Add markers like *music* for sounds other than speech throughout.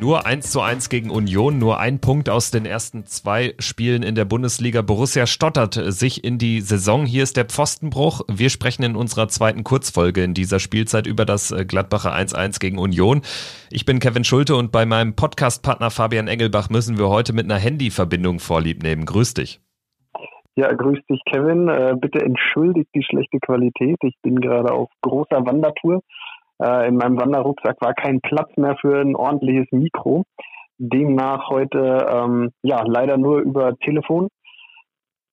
Nur 1 zu 1 gegen Union, nur ein Punkt aus den ersten zwei Spielen in der Bundesliga. Borussia stottert sich in die Saison. Hier ist der Pfostenbruch. Wir sprechen in unserer zweiten Kurzfolge in dieser Spielzeit über das äh, Gladbacher 1-1 gegen Union. Ich bin Kevin Schulte und bei meinem Podcastpartner Fabian Engelbach müssen wir heute mit einer Handyverbindung vorlieb nehmen. Grüß dich. Ja, grüß dich, Kevin. Äh, bitte entschuldigt die schlechte Qualität. Ich bin gerade auf großer Wandertour äh, in meinem Wanderrucksack war kein Platz mehr für ein ordentliches Mikro. Demnach heute ähm, ja leider nur über Telefon.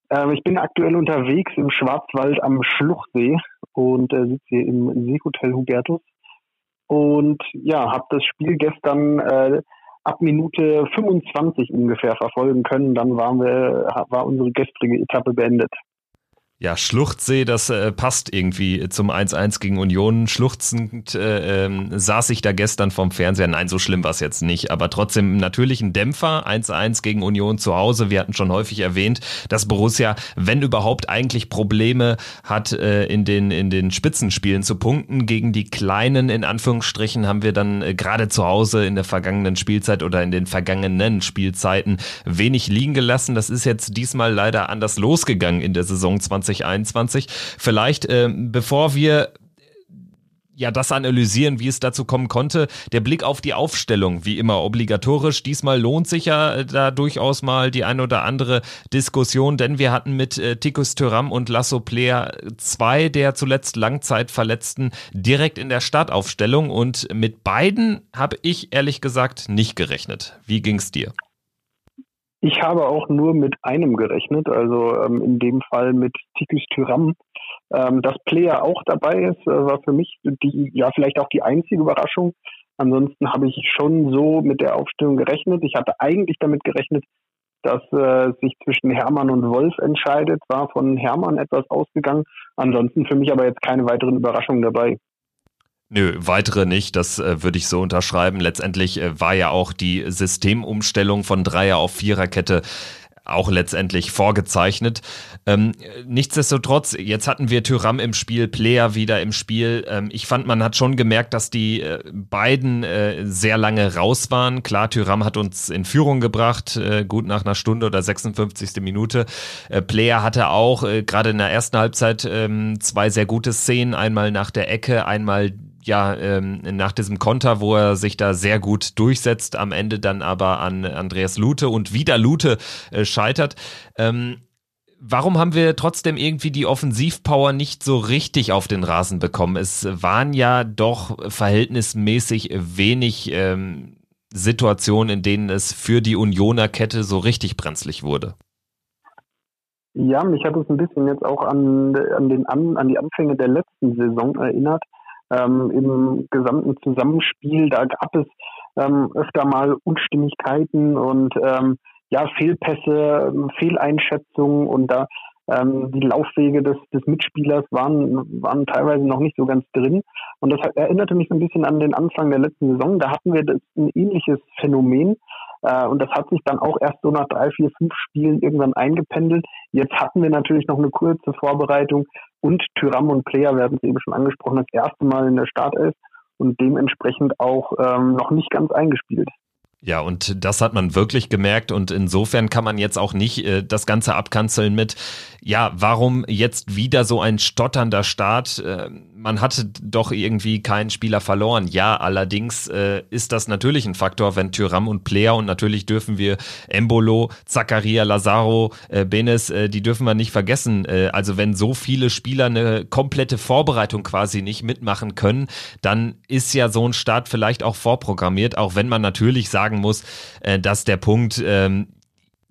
Ähm, ich bin aktuell unterwegs im Schwarzwald am Schluchsee und äh, sitze hier im Seehotel Hubertus und ja, habe das Spiel gestern äh, ab Minute 25 ungefähr verfolgen können. Dann waren wir, war unsere gestrige Etappe beendet. Ja, Schluchtsee, das äh, passt irgendwie zum 1-1 gegen Union. Schluchzend äh, ähm, saß ich da gestern vom Fernseher. Nein, so schlimm war es jetzt nicht, aber trotzdem natürlich ein Dämpfer. 1-1 gegen Union zu Hause. Wir hatten schon häufig erwähnt, dass Borussia, wenn überhaupt, eigentlich Probleme hat, äh, in, den, in den Spitzenspielen zu punkten. Gegen die kleinen, in Anführungsstrichen, haben wir dann äh, gerade zu Hause in der vergangenen Spielzeit oder in den vergangenen Spielzeiten wenig liegen gelassen. Das ist jetzt diesmal leider anders losgegangen in der Saison 20 2021. Vielleicht, äh, bevor wir ja, das analysieren, wie es dazu kommen konnte. Der Blick auf die Aufstellung, wie immer obligatorisch. Diesmal lohnt sich ja äh, da durchaus mal die ein oder andere Diskussion, denn wir hatten mit äh, Tikus Thuram und Lasso Player zwei der zuletzt Langzeitverletzten direkt in der Startaufstellung und mit beiden habe ich ehrlich gesagt nicht gerechnet. Wie ging's dir? Ich habe auch nur mit einem gerechnet, also ähm, in dem Fall mit Tikus Tyram. Ähm, dass Player auch dabei ist, äh, war für mich die, ja vielleicht auch die einzige Überraschung. Ansonsten habe ich schon so mit der Aufstellung gerechnet. Ich hatte eigentlich damit gerechnet, dass äh, sich zwischen Hermann und Wolf entscheidet, war von Hermann etwas ausgegangen. Ansonsten für mich aber jetzt keine weiteren Überraschungen dabei. Nö, weitere nicht, das äh, würde ich so unterschreiben. Letztendlich äh, war ja auch die Systemumstellung von Dreier auf Viererkette auch letztendlich vorgezeichnet. Ähm, nichtsdestotrotz, jetzt hatten wir Tyram im Spiel, Player wieder im Spiel. Ähm, ich fand, man hat schon gemerkt, dass die äh, beiden äh, sehr lange raus waren. Klar, Tyram hat uns in Führung gebracht, äh, gut nach einer Stunde oder 56. Minute. Äh, Player hatte auch äh, gerade in der ersten Halbzeit ähm, zwei sehr gute Szenen, einmal nach der Ecke, einmal ja, ähm, nach diesem Konter, wo er sich da sehr gut durchsetzt, am Ende dann aber an Andreas Lute und wieder Lute äh, scheitert. Ähm, warum haben wir trotzdem irgendwie die Offensivpower nicht so richtig auf den Rasen bekommen? Es waren ja doch verhältnismäßig wenig ähm, Situationen, in denen es für die Unioner Kette so richtig brenzlig wurde. Ja, mich hat es ein bisschen jetzt auch an, an, den, an, an die Anfänge der letzten Saison erinnert ähm, im gesamten Zusammenspiel. Da gab es ähm, öfter mal Unstimmigkeiten und ähm, ja, Fehlpässe, Fehleinschätzungen und da ähm, die Laufwege des, des Mitspielers waren, waren teilweise noch nicht so ganz drin. Und das erinnerte mich so ein bisschen an den Anfang der letzten Saison. Da hatten wir das, ein ähnliches Phänomen. Äh, und das hat sich dann auch erst so nach drei, vier, fünf Spielen irgendwann eingependelt. Jetzt hatten wir natürlich noch eine kurze Vorbereitung und Tyram und Player, wir hatten es eben schon angesprochen, das erste Mal in der Startelf und dementsprechend auch ähm, noch nicht ganz eingespielt. Ja, und das hat man wirklich gemerkt und insofern kann man jetzt auch nicht äh, das Ganze abkanzeln mit, ja, warum jetzt wieder so ein stotternder Start? Äh, man hatte doch irgendwie keinen Spieler verloren. Ja, allerdings äh, ist das natürlich ein Faktor, wenn Tyram und Player und natürlich dürfen wir Embolo, Zakaria, Lazaro, äh, Benes, äh, die dürfen wir nicht vergessen. Äh, also wenn so viele Spieler eine komplette Vorbereitung quasi nicht mitmachen können, dann ist ja so ein Start vielleicht auch vorprogrammiert, auch wenn man natürlich sagen muss, äh, dass der Punkt ähm,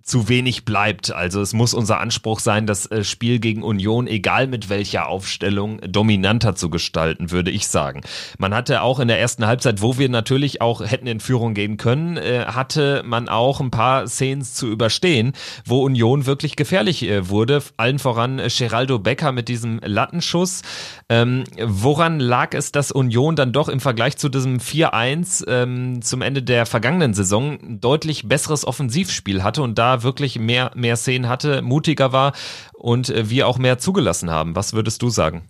zu wenig bleibt. Also es muss unser Anspruch sein, das äh, Spiel gegen Union, egal mit welcher Aufstellung, dominanter zu gestalten, würde ich sagen. Man hatte auch in der ersten Halbzeit, wo wir natürlich auch hätten in Führung gehen können, äh, hatte man auch ein paar Szenen zu überstehen, wo Union wirklich gefährlich äh, wurde. Allen voran Geraldo Becker mit diesem Lattenschuss. Ähm, woran lag es, dass Union dann doch im Vergleich zu diesem 4-1 ähm, zum Ende der vergangenen Saison deutlich besseres Offensivspiel hatte und da wirklich mehr, mehr Szenen hatte, mutiger war und äh, wir auch mehr zugelassen haben. Was würdest du sagen?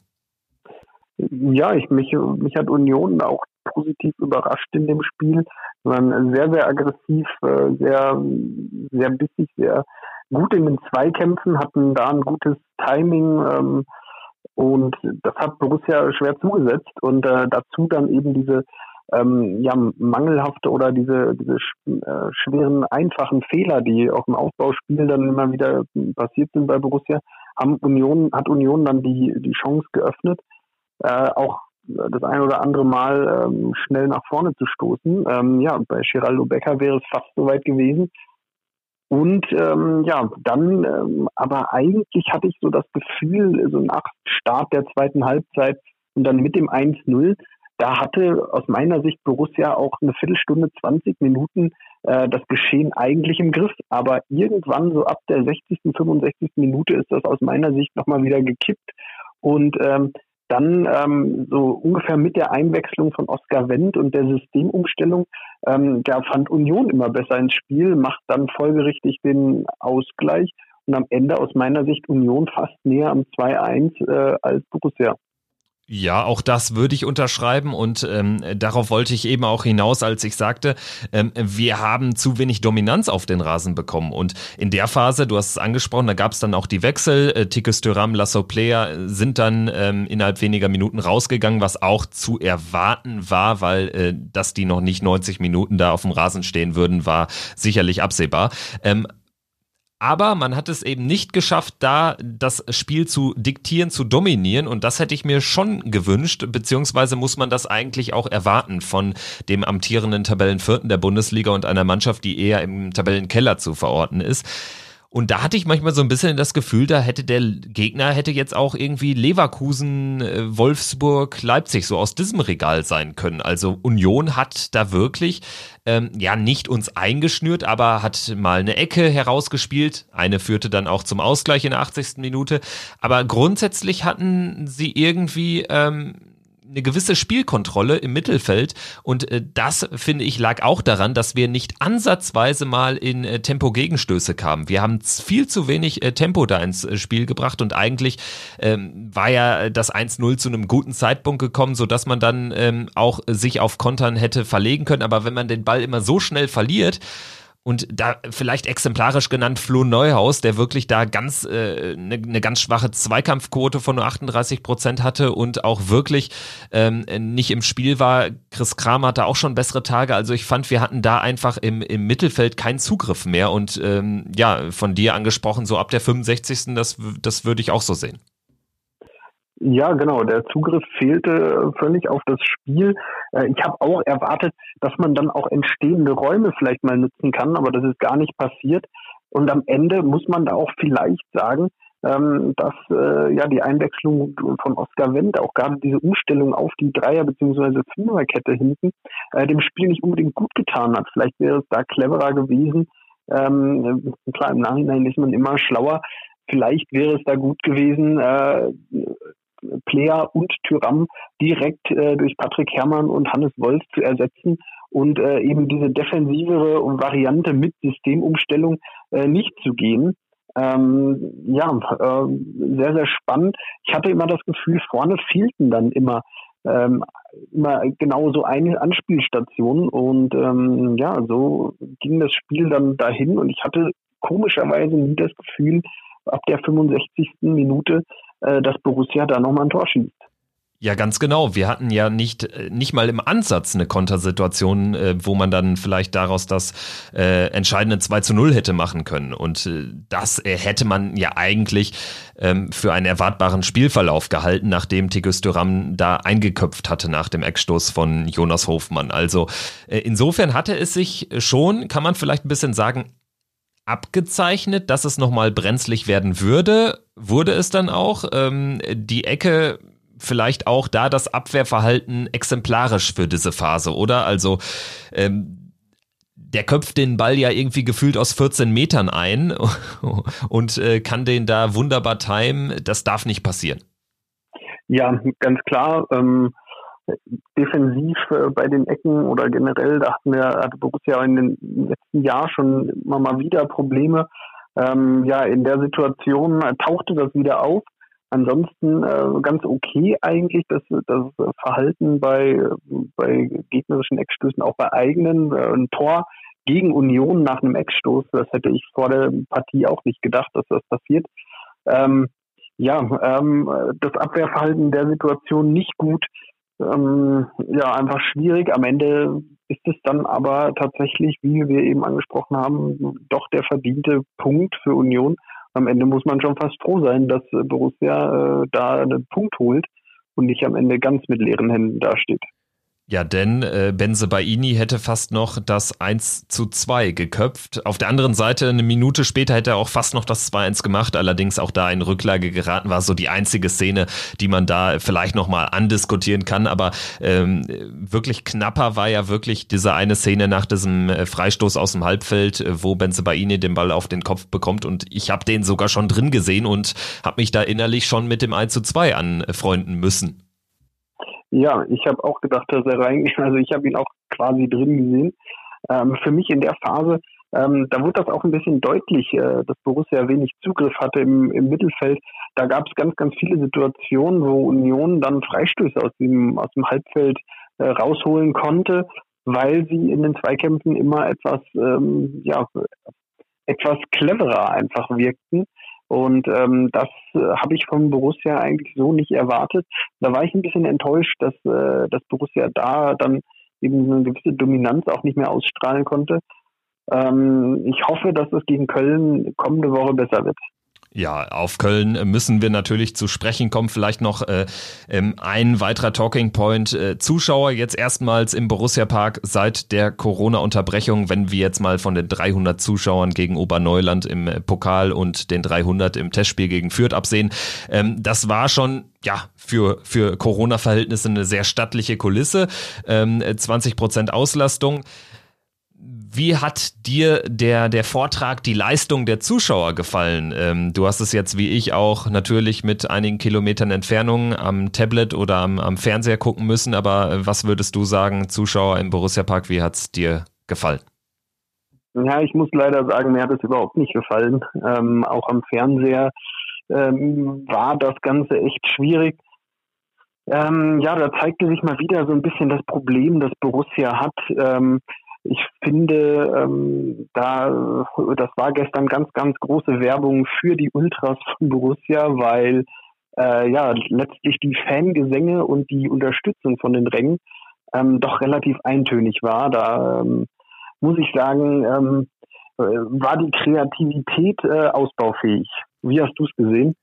Ja, ich, mich, mich hat Union auch positiv überrascht in dem Spiel. Sie waren sehr, sehr aggressiv, äh, sehr, sehr bissig, sehr gut in den Zweikämpfen, hatten da ein gutes Timing ähm, und das hat Borussia schwer zugesetzt und äh, dazu dann eben diese ähm, ja, mangelhafte oder diese, diese äh, schweren, einfachen Fehler, die auch im Aufbauspiel dann immer wieder passiert sind bei Borussia, haben Union, hat Union dann die, die Chance geöffnet, äh, auch das ein oder andere Mal ähm, schnell nach vorne zu stoßen. Ähm, ja, bei Geraldo Becker wäre es fast soweit gewesen. Und ähm, ja, dann, ähm, aber eigentlich hatte ich so das Gefühl, so nach Start der zweiten Halbzeit und dann mit dem 1-0, da hatte aus meiner Sicht Borussia auch eine Viertelstunde, 20 Minuten äh, das Geschehen eigentlich im Griff. Aber irgendwann, so ab der 60., 65. Minute, ist das aus meiner Sicht nochmal wieder gekippt. Und ähm, dann ähm, so ungefähr mit der Einwechslung von Oskar Wendt und der Systemumstellung, ähm, da fand Union immer besser ins Spiel, macht dann folgerichtig den Ausgleich und am Ende aus meiner Sicht Union fast näher am 2-1 äh, als Borussia. Ja, auch das würde ich unterschreiben und ähm, darauf wollte ich eben auch hinaus, als ich sagte, ähm, wir haben zu wenig Dominanz auf den Rasen bekommen und in der Phase, du hast es angesprochen, da gab es dann auch die Wechsel, äh, Tikus Thuram, Lasso Player sind dann ähm, innerhalb weniger Minuten rausgegangen, was auch zu erwarten war, weil äh, dass die noch nicht 90 Minuten da auf dem Rasen stehen würden, war sicherlich absehbar. Ähm, aber man hat es eben nicht geschafft, da das Spiel zu diktieren, zu dominieren. Und das hätte ich mir schon gewünscht, beziehungsweise muss man das eigentlich auch erwarten von dem amtierenden Tabellenvierten der Bundesliga und einer Mannschaft, die eher im Tabellenkeller zu verorten ist. Und da hatte ich manchmal so ein bisschen das Gefühl, da hätte der Gegner hätte jetzt auch irgendwie Leverkusen, äh, Wolfsburg, Leipzig so aus diesem Regal sein können. Also Union hat da wirklich ähm, ja nicht uns eingeschnürt, aber hat mal eine Ecke herausgespielt. Eine führte dann auch zum Ausgleich in der 80. Minute. Aber grundsätzlich hatten sie irgendwie ähm, eine gewisse Spielkontrolle im Mittelfeld und äh, das finde ich lag auch daran, dass wir nicht ansatzweise mal in äh, Tempo-Gegenstöße kamen. Wir haben viel zu wenig äh, Tempo da ins äh, Spiel gebracht und eigentlich ähm, war ja das 1-0 zu einem guten Zeitpunkt gekommen, so dass man dann ähm, auch sich auf Kontern hätte verlegen können. Aber wenn man den Ball immer so schnell verliert, und da vielleicht exemplarisch genannt Flo Neuhaus, der wirklich da ganz eine äh, ne, ne ganz schwache Zweikampfquote von nur 38 Prozent hatte und auch wirklich ähm, nicht im Spiel war. Chris Kramer hatte auch schon bessere Tage. Also ich fand, wir hatten da einfach im, im Mittelfeld keinen Zugriff mehr. Und ähm, ja, von dir angesprochen, so ab der 65. Das, das würde ich auch so sehen. Ja, genau. Der Zugriff fehlte völlig auf das Spiel. Äh, ich habe auch erwartet, dass man dann auch entstehende Räume vielleicht mal nutzen kann, aber das ist gar nicht passiert. Und am Ende muss man da auch vielleicht sagen, ähm, dass äh, ja die Einwechslung von Oskar Wendt, auch gerade diese Umstellung auf die Dreier- bzw. Fünferkette hinten, äh, dem Spiel nicht unbedingt gut getan hat. Vielleicht wäre es da cleverer gewesen. Ähm, klar, im Nachhinein ist man immer schlauer. Vielleicht wäre es da gut gewesen, äh, Player und Tyram direkt äh, durch Patrick Herrmann und Hannes Wolf zu ersetzen und äh, eben diese defensivere Variante mit Systemumstellung äh, nicht zu gehen. Ähm, ja, äh, sehr, sehr spannend. Ich hatte immer das Gefühl, vorne fehlten dann immer ähm, immer genau so eine Anspielstation und ähm, ja, so ging das Spiel dann dahin und ich hatte komischerweise nie das Gefühl, ab der 65. Minute, dass Borussia da nochmal ein Tor schießt. Ja, ganz genau. Wir hatten ja nicht, äh, nicht mal im Ansatz eine Kontersituation, äh, wo man dann vielleicht daraus das äh, entscheidende 2 zu 0 hätte machen können. Und äh, das äh, hätte man ja eigentlich ähm, für einen erwartbaren Spielverlauf gehalten, nachdem Tigus Duram da eingeköpft hatte nach dem Eckstoß von Jonas Hofmann. Also äh, insofern hatte es sich schon, kann man vielleicht ein bisschen sagen, abgezeichnet, dass es nochmal brenzlig werden würde. Wurde es dann auch. Ähm, die Ecke vielleicht auch da das Abwehrverhalten exemplarisch für diese Phase, oder? Also ähm, der köpft den Ball ja irgendwie gefühlt aus 14 Metern ein *laughs* und äh, kann den da wunderbar timen. Das darf nicht passieren. Ja, ganz klar. Ähm, defensiv äh, bei den Ecken oder generell, da hatten wir, hatte Borussia in den letzten Jahren schon immer mal wieder Probleme. Ähm, ja, in der Situation tauchte das wieder auf. Ansonsten äh, ganz okay eigentlich das, das Verhalten bei, bei gegnerischen Eckstößen, auch bei eigenen. Äh, ein Tor gegen Union nach einem Eckstoß, das hätte ich vor der Partie auch nicht gedacht, dass das passiert. Ähm, ja, ähm, das Abwehrverhalten der Situation nicht gut ähm, ja, einfach schwierig. Am Ende ist es dann aber tatsächlich, wie wir eben angesprochen haben, doch der verdiente Punkt für Union. Am Ende muss man schon fast froh sein, dass Borussia äh, da einen Punkt holt und nicht am Ende ganz mit leeren Händen dasteht. Ja, denn äh, Benze Baini hätte fast noch das 1 zu 2 geköpft. Auf der anderen Seite, eine Minute später hätte er auch fast noch das 2-1 gemacht, allerdings auch da in Rücklage geraten, war so die einzige Szene, die man da vielleicht nochmal andiskutieren kann. Aber ähm, wirklich knapper war ja wirklich diese eine Szene nach diesem äh, Freistoß aus dem Halbfeld, äh, wo Benze Baini den Ball auf den Kopf bekommt. Und ich habe den sogar schon drin gesehen und habe mich da innerlich schon mit dem 1 zu 2 anfreunden müssen. Ja, ich habe auch gedacht, dass er reingeht. *laughs* Also ich habe ihn auch quasi drin gesehen. Ähm, für mich in der Phase, ähm, da wurde das auch ein bisschen deutlich, äh, dass Borussia wenig Zugriff hatte im, im Mittelfeld. Da gab es ganz, ganz viele Situationen, wo Union dann Freistöße aus dem, aus dem Halbfeld äh, rausholen konnte, weil sie in den Zweikämpfen immer etwas, ähm, ja, etwas cleverer einfach wirkten. Und ähm, das äh, habe ich von Borussia eigentlich so nicht erwartet. Da war ich ein bisschen enttäuscht, dass, äh, dass Borussia da dann eben eine gewisse Dominanz auch nicht mehr ausstrahlen konnte. Ähm, ich hoffe, dass es gegen Köln kommende Woche besser wird. Ja, auf Köln müssen wir natürlich zu sprechen kommen. Vielleicht noch äh, ähm, ein weiterer Talking Point. Äh, Zuschauer jetzt erstmals im Borussia Park seit der Corona-Unterbrechung. Wenn wir jetzt mal von den 300 Zuschauern gegen Oberneuland im äh, Pokal und den 300 im Testspiel gegen Fürth absehen, ähm, das war schon ja, für, für Corona-Verhältnisse eine sehr stattliche Kulisse. Ähm, 20 Prozent Auslastung. Wie hat dir der, der Vortrag, die Leistung der Zuschauer gefallen? Ähm, du hast es jetzt wie ich auch natürlich mit einigen Kilometern Entfernung am Tablet oder am, am Fernseher gucken müssen, aber äh, was würdest du sagen, Zuschauer im Borussia Park, wie hat es dir gefallen? Ja, ich muss leider sagen, mir hat es überhaupt nicht gefallen. Ähm, auch am Fernseher ähm, war das Ganze echt schwierig. Ähm, ja, da zeigte sich mal wieder so ein bisschen das Problem, das Borussia hat. Ähm, ich finde, ähm, da, das war gestern ganz, ganz große Werbung für die Ultras von Borussia, weil äh, ja letztlich die Fangesänge und die Unterstützung von den Rängen ähm, doch relativ eintönig war. Da ähm, muss ich sagen, ähm, äh, war die Kreativität äh, ausbaufähig. Wie hast du es gesehen?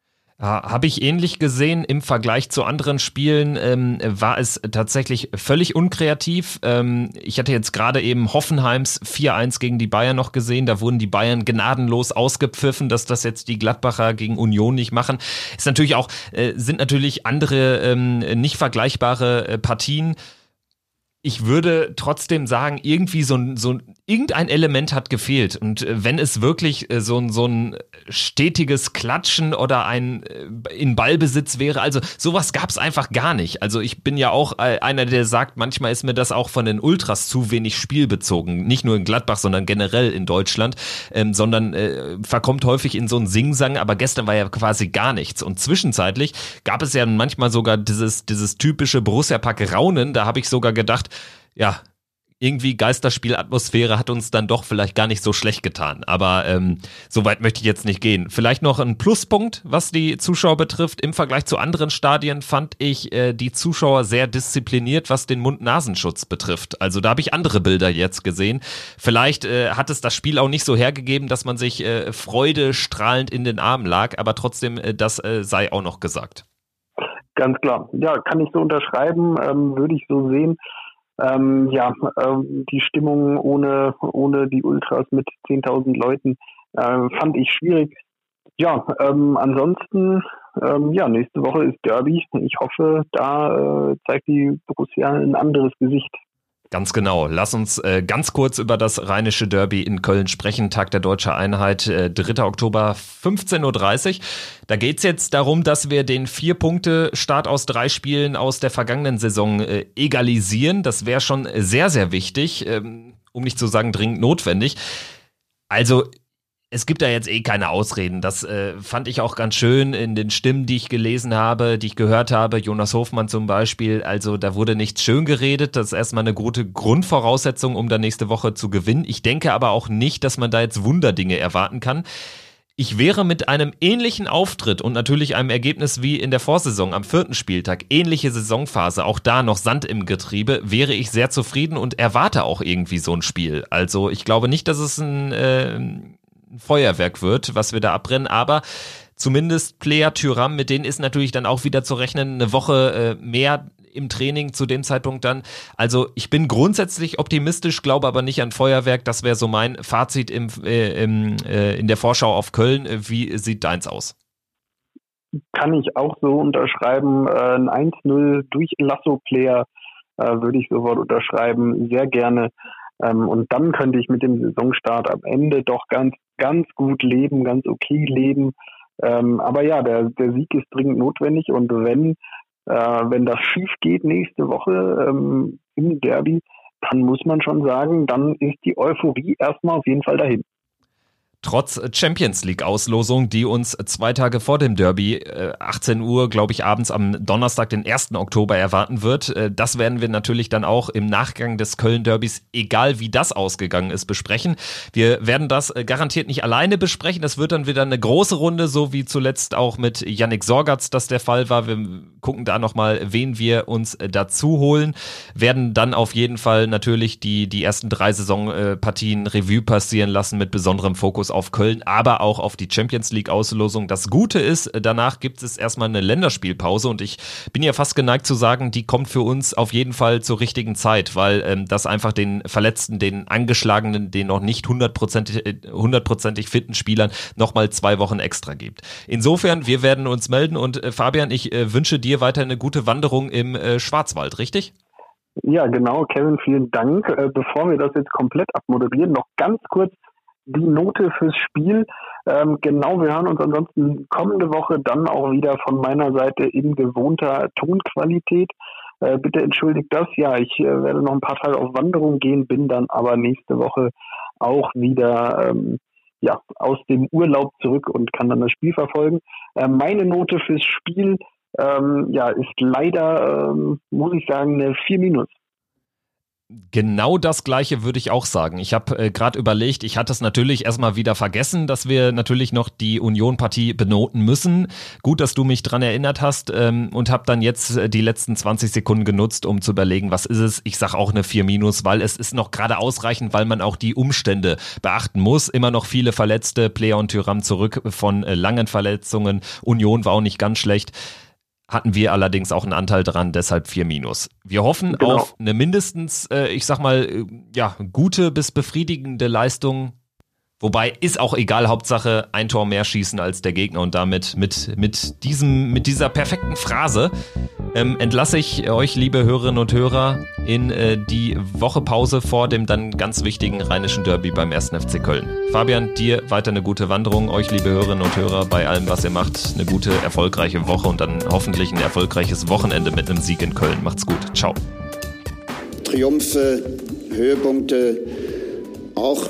Habe ich ähnlich gesehen. Im Vergleich zu anderen Spielen ähm, war es tatsächlich völlig unkreativ. Ähm, ich hatte jetzt gerade eben Hoffenheims 4-1 gegen die Bayern noch gesehen. Da wurden die Bayern gnadenlos ausgepfiffen, dass das jetzt die Gladbacher gegen Union nicht machen. Ist natürlich auch, äh, sind natürlich andere ähm, nicht vergleichbare äh, Partien ich würde trotzdem sagen, irgendwie so so irgendein Element hat gefehlt. Und äh, wenn es wirklich äh, so ein, so ein stetiges Klatschen oder ein äh, in Ballbesitz wäre, also sowas gab es einfach gar nicht. Also ich bin ja auch einer, der sagt, manchmal ist mir das auch von den Ultras zu wenig spielbezogen. Nicht nur in Gladbach, sondern generell in Deutschland, ähm, sondern äh, verkommt häufig in so ein Singsang, aber gestern war ja quasi gar nichts. Und zwischenzeitlich gab es ja manchmal sogar dieses, dieses typische Borussia-Pack-Raunen, da habe ich sogar gedacht, ja, irgendwie Geisterspielatmosphäre hat uns dann doch vielleicht gar nicht so schlecht getan. Aber ähm, so weit möchte ich jetzt nicht gehen. Vielleicht noch ein Pluspunkt, was die Zuschauer betrifft. Im Vergleich zu anderen Stadien fand ich äh, die Zuschauer sehr diszipliniert, was den Mund-Nasenschutz betrifft. Also da habe ich andere Bilder jetzt gesehen. Vielleicht äh, hat es das Spiel auch nicht so hergegeben, dass man sich äh, freudestrahlend in den Armen lag, aber trotzdem, äh, das äh, sei auch noch gesagt. Ganz klar. Ja, kann ich so unterschreiben, ähm, würde ich so sehen. Ähm, ja, ähm, die Stimmung ohne, ohne die Ultras mit 10.000 Leuten äh, fand ich schwierig. Ja, ähm, ansonsten, ähm, ja, nächste Woche ist Derby. Ich hoffe, da äh, zeigt die Borussia ein anderes Gesicht. Ganz genau. Lass uns äh, ganz kurz über das rheinische Derby in Köln sprechen. Tag der Deutsche Einheit, äh, 3. Oktober, 15.30 Uhr. Da geht's jetzt darum, dass wir den vier Punkte Start aus drei Spielen aus der vergangenen Saison äh, egalisieren. Das wäre schon sehr, sehr wichtig, ähm, um nicht zu sagen dringend notwendig. Also es gibt da jetzt eh keine Ausreden. Das äh, fand ich auch ganz schön in den Stimmen, die ich gelesen habe, die ich gehört habe. Jonas Hofmann zum Beispiel. Also da wurde nichts schön geredet. Das ist erstmal eine gute Grundvoraussetzung, um da nächste Woche zu gewinnen. Ich denke aber auch nicht, dass man da jetzt Wunderdinge erwarten kann. Ich wäre mit einem ähnlichen Auftritt und natürlich einem Ergebnis wie in der Vorsaison am vierten Spieltag, ähnliche Saisonphase, auch da noch Sand im Getriebe, wäre ich sehr zufrieden und erwarte auch irgendwie so ein Spiel. Also ich glaube nicht, dass es ein äh, ein Feuerwerk wird, was wir da abbrennen, aber zumindest Player Tyram, mit denen ist natürlich dann auch wieder zu rechnen, eine Woche äh, mehr im Training zu dem Zeitpunkt dann. Also ich bin grundsätzlich optimistisch, glaube aber nicht an Feuerwerk. Das wäre so mein Fazit im, äh, im, äh, in der Vorschau auf Köln. Wie sieht deins aus? Kann ich auch so unterschreiben. Äh, ein 1-0 durch Lasso-Player äh, würde ich sofort unterschreiben. Sehr gerne. Ähm, und dann könnte ich mit dem Saisonstart am Ende doch ganz, ganz gut leben, ganz okay leben. Ähm, aber ja, der, der Sieg ist dringend notwendig und wenn, äh, wenn das schief geht nächste Woche ähm, im Derby, dann muss man schon sagen, dann ist die Euphorie erstmal auf jeden Fall dahin. Trotz Champions League Auslosung, die uns zwei Tage vor dem Derby, 18 äh, Uhr, glaube ich, abends am Donnerstag, den 1. Oktober erwarten wird. Äh, das werden wir natürlich dann auch im Nachgang des Köln Derbys, egal wie das ausgegangen ist, besprechen. Wir werden das äh, garantiert nicht alleine besprechen. Das wird dann wieder eine große Runde, so wie zuletzt auch mit Yannick Sorgatz das der Fall war. Wir gucken da nochmal, wen wir uns dazu holen. Werden dann auf jeden Fall natürlich die, die ersten drei Saisonpartien Revue passieren lassen mit besonderem Fokus auf Köln, aber auch auf die Champions League Auslosung. Das Gute ist, danach gibt es erstmal eine Länderspielpause und ich bin ja fast geneigt zu sagen, die kommt für uns auf jeden Fall zur richtigen Zeit, weil ähm, das einfach den Verletzten, den Angeschlagenen, den noch nicht hundertprozentig, äh, hundertprozentig fitten Spielern nochmal zwei Wochen extra gibt. Insofern, wir werden uns melden und äh, Fabian, ich äh, wünsche dir weiter eine gute Wanderung im äh, Schwarzwald, richtig? Ja, genau, Kevin, vielen Dank. Äh, bevor wir das jetzt komplett abmoderieren, noch ganz kurz die Note fürs Spiel. Ähm, genau, wir hören uns ansonsten kommende Woche dann auch wieder von meiner Seite in gewohnter Tonqualität. Äh, bitte entschuldigt das. Ja, ich äh, werde noch ein paar Tage auf Wanderung gehen, bin dann aber nächste Woche auch wieder ähm, ja, aus dem Urlaub zurück und kann dann das Spiel verfolgen. Äh, meine Note fürs Spiel ähm, ja, ist leider, ähm, muss ich sagen, eine 4 minus. Genau das gleiche würde ich auch sagen. Ich habe äh, gerade überlegt, ich hatte es natürlich erstmal wieder vergessen, dass wir natürlich noch die Union-Partie benoten müssen. Gut, dass du mich dran erinnert hast ähm, und habe dann jetzt äh, die letzten 20 Sekunden genutzt, um zu überlegen, was ist es. Ich sage auch eine 4 minus, weil es ist noch gerade ausreichend, weil man auch die Umstände beachten muss. Immer noch viele Verletzte, Player und Tyram zurück von äh, langen Verletzungen. Union war auch nicht ganz schlecht hatten wir allerdings auch einen Anteil dran, deshalb 4 Minus. Wir hoffen genau. auf eine mindestens, äh, ich sag mal, äh, ja, gute bis befriedigende Leistung Wobei ist auch egal, Hauptsache ein Tor mehr schießen als der Gegner und damit mit, mit, diesem, mit dieser perfekten Phrase ähm, entlasse ich euch, liebe Hörerinnen und Hörer, in äh, die Woche Pause vor dem dann ganz wichtigen rheinischen Derby beim 1. FC Köln. Fabian, dir weiter eine gute Wanderung, euch, liebe Hörerinnen und Hörer, bei allem, was ihr macht, eine gute, erfolgreiche Woche und dann hoffentlich ein erfolgreiches Wochenende mit einem Sieg in Köln. Macht's gut. Ciao. Triumphe, Höhepunkte, auch